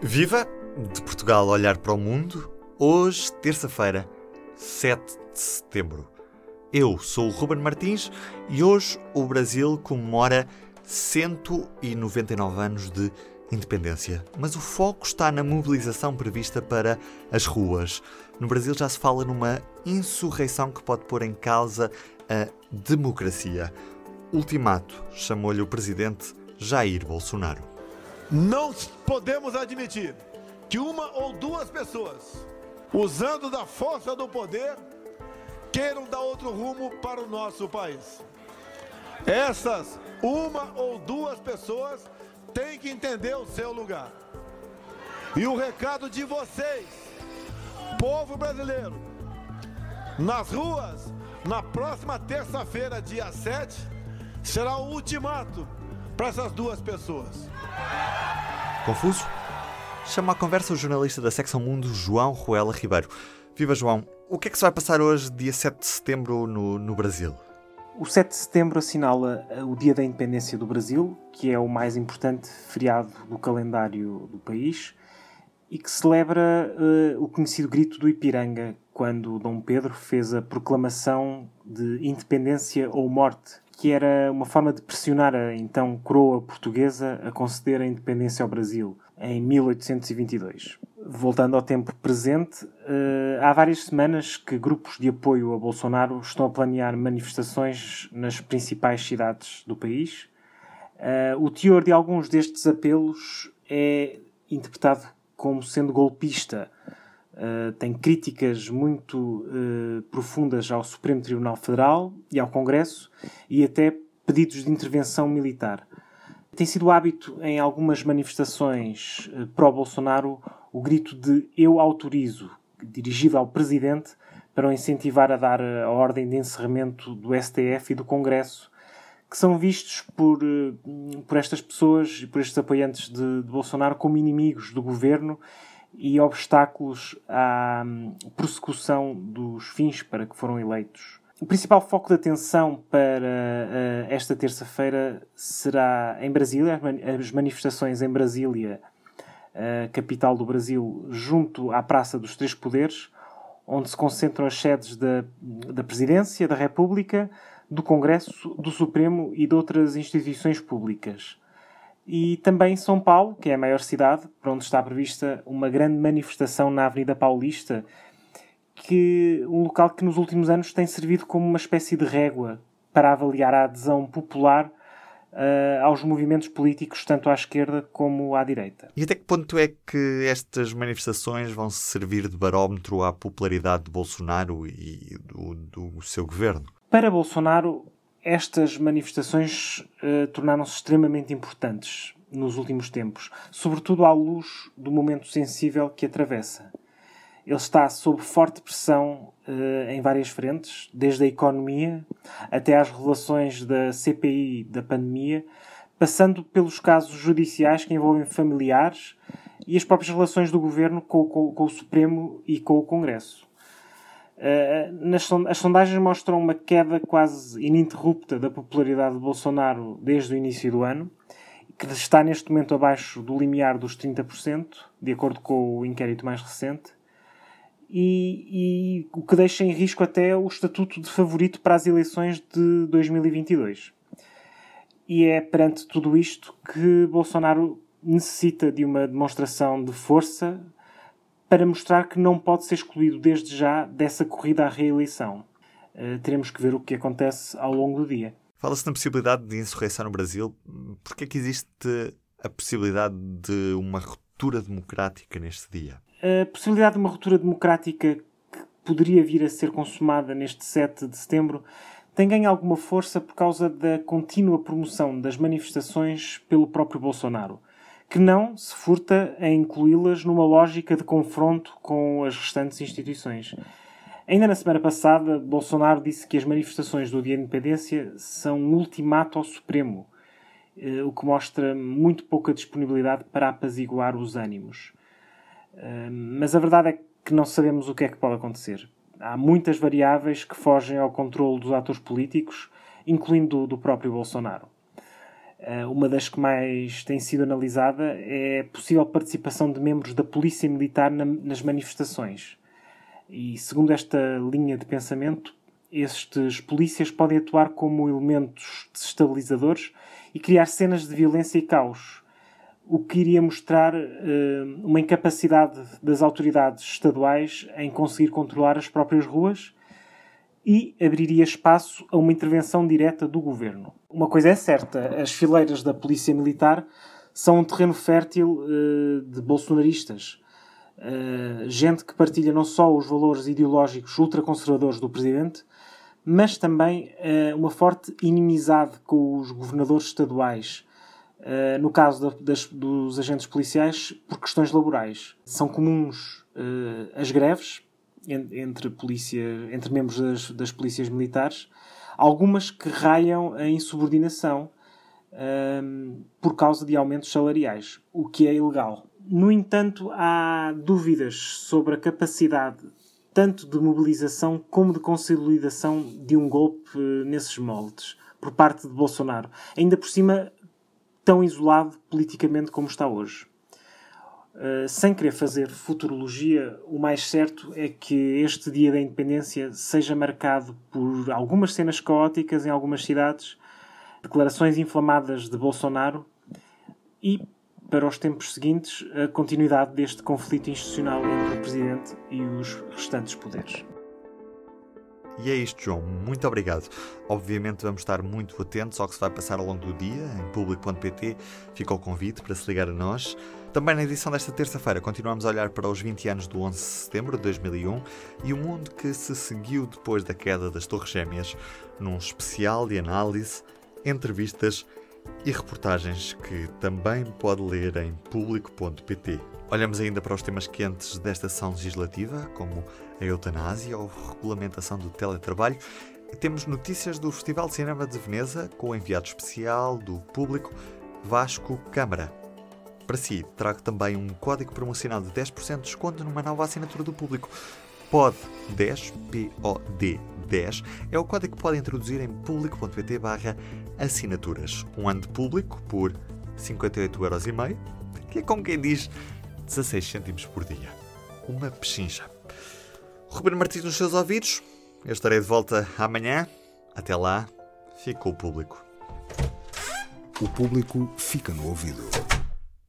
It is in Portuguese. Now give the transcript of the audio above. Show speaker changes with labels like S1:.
S1: Viva! De Portugal olhar para o mundo. Hoje, terça-feira, 7 de setembro. Eu sou o Ruben Martins e hoje o Brasil comemora 199 anos de independência. Mas o foco está na mobilização prevista para as ruas. No Brasil já se fala numa insurreição que pode pôr em causa a democracia. Ultimato chamou-lhe o presidente Jair Bolsonaro.
S2: Não podemos admitir que uma ou duas pessoas, usando da força do poder, queiram dar outro rumo para o nosso país. Essas uma ou duas pessoas têm que entender o seu lugar. E o recado de vocês, povo brasileiro, nas ruas, na próxima terça-feira, dia 7, será o ultimato para essas duas pessoas.
S1: Confuso? Chama à conversa o jornalista da secção Mundo, João Ruela Ribeiro. Viva João, o que é que se vai passar hoje, dia 7 de setembro, no, no Brasil?
S3: O 7 de setembro assinala eh, o Dia da Independência do Brasil, que é o mais importante feriado do calendário do país e que celebra uh, o conhecido grito do Ipiranga, quando Dom Pedro fez a proclamação de independência ou morte, que era uma forma de pressionar a então coroa portuguesa a conceder a independência ao Brasil, em 1822 voltando ao tempo presente, uh, há várias semanas que grupos de apoio a Bolsonaro estão a planear manifestações nas principais cidades do país. Uh, o teor de alguns destes apelos é interpretado como sendo golpista. Uh, tem críticas muito profundas ao Supremo Tribunal Federal e ao Congresso e até pedidos de intervenção militar. Tem sido hábito em algumas manifestações pró-Bolsonaro o grito de Eu autorizo, dirigido ao Presidente, para o incentivar a dar a ordem de encerramento do STF e do Congresso, que são vistos por, eh, por estas pessoas e por estes apoiantes de, de Bolsonaro como inimigos do governo e obstáculos à hum, prossecução dos fins para que foram eleitos. O principal foco de atenção para uh, esta terça-feira será em Brasília, as manifestações em Brasília capital do Brasil, junto à Praça dos Três Poderes, onde se concentram as sedes da, da Presidência da República, do Congresso, do Supremo e de outras instituições públicas. E também São Paulo, que é a maior cidade, para onde está prevista uma grande manifestação na Avenida Paulista, que um local que nos últimos anos tem servido como uma espécie de régua para avaliar a adesão popular uh, aos movimentos políticos, tanto à esquerda como à direita.
S1: E até que ponto é que estas manifestações vão servir de barómetro à popularidade de Bolsonaro e do, do seu governo?
S3: Para Bolsonaro, estas manifestações uh, tornaram-se extremamente importantes nos últimos tempos, sobretudo à luz do momento sensível que atravessa. Ele está sob forte pressão uh, em várias frentes, desde a economia até às relações da CPI da pandemia, passando pelos casos judiciais que envolvem familiares e as próprias relações do governo com, com, com o Supremo e com o Congresso. Uh, nas, as sondagens mostram uma queda quase ininterrupta da popularidade de Bolsonaro desde o início do ano, que está neste momento abaixo do limiar dos 30%, de acordo com o inquérito mais recente e, e, o que deixa em risco até o estatuto de favorito para as eleições de 2022. E é perante tudo isto que Bolsonaro necessita de uma demonstração de força para mostrar que não pode ser excluído desde já dessa corrida à reeleição. Uh, teremos que ver o que acontece ao longo do dia.
S1: Fala-se na possibilidade de insurreição no Brasil. Por que é que existe a possibilidade de uma ruptura democrática neste dia?
S3: a possibilidade de uma ruptura democrática que poderia vir a ser consumada neste 7 de setembro tem ganho alguma força por causa da contínua promoção das manifestações pelo próprio Bolsonaro, que não se furta a incluí-las numa lógica de confronto com as restantes instituições. Ainda na semana passada, Bolsonaro disse que as manifestações do Dia da Independência são um ultimato ao Supremo, eh, o que mostra muito pouca disponibilidade para apaziguar os ânimos mas a verdade é que não sabemos o que é que pode acontecer. Há muitas variáveis que fogem ao controle dos atores políticos, incluindo do próprio Bolsonaro. Uma das que mais tem sido analisada é a possível participação de membros da Polícia Militar nas manifestações. E segundo esta linha de pensamento, estes polícias podem atuar como elementos desestabilizadores e criar cenas de violência e caos, o que iria mostrar uh, uma incapacidade das autoridades estaduais em conseguir controlar as próprias ruas e abriria espaço a uma intervenção direta do governo. Uma coisa é certa: as fileiras da Polícia Militar são um terreno fértil uh, de bolsonaristas. Uh, gente que partilha não só os valores ideológicos ultraconservadores do presidente, mas também uh, uma forte inimizade com os governadores estaduais, Uh, no caso das, dos agentes policiais, por questões laborais. São comuns as greves entre, polícia, entre membros das, das polícias militares, algumas que raiam a insubordinação uh, por causa de aumentos salariais, o que é ilegal. No entanto, há dúvidas sobre a capacidade tanto de mobilização como de consolidação de um golpe nesses moldes por parte de Bolsonaro. Ainda por cima, tão isolado politicamente como está hoje. Uh, sem querer fazer futurologia, o mais certo é que este dia da independência seja marcado por algumas cenas caóticas em algumas cidades, declarações inflamadas de Bolsonaro e, para os tempos seguintes, a continuidade deste conflito institucional entre o Presidente e os restantes poderes.
S1: E é isto, João. Muito obrigado. Obviamente vamos estar muito atentos ao que se vai passar ao longo do dia. Em público.pt fica o convite para se ligar a nós. Também na edição desta terça-feira continuamos a olhar para os 20 anos do 11 de setembro de 2001 e o mundo que se seguiu depois da queda das Torres Gêmeas, num especial de análise, entrevistas e reportagens que também pode ler em público.pt. Olhamos ainda para os temas quentes desta sessão legislativa, como a eutanásia ou a regulamentação do teletrabalho. Temos notícias do Festival de Cinema de Veneza com o enviado especial do público Vasco Câmara. Para si, trago também um código promocional de 10% de desconto numa nova assinatura do público. POD10, P-O-D 10, é o código que pode introduzir em público.pt barra assinaturas. Um ano de público por 58,5€, que é como quem diz 16 cêntimos por dia. Uma pechincha. Ruben Martins nos seus ouvidos. Eu estarei de volta amanhã. Até lá, fica o público.
S4: O público fica no ouvido.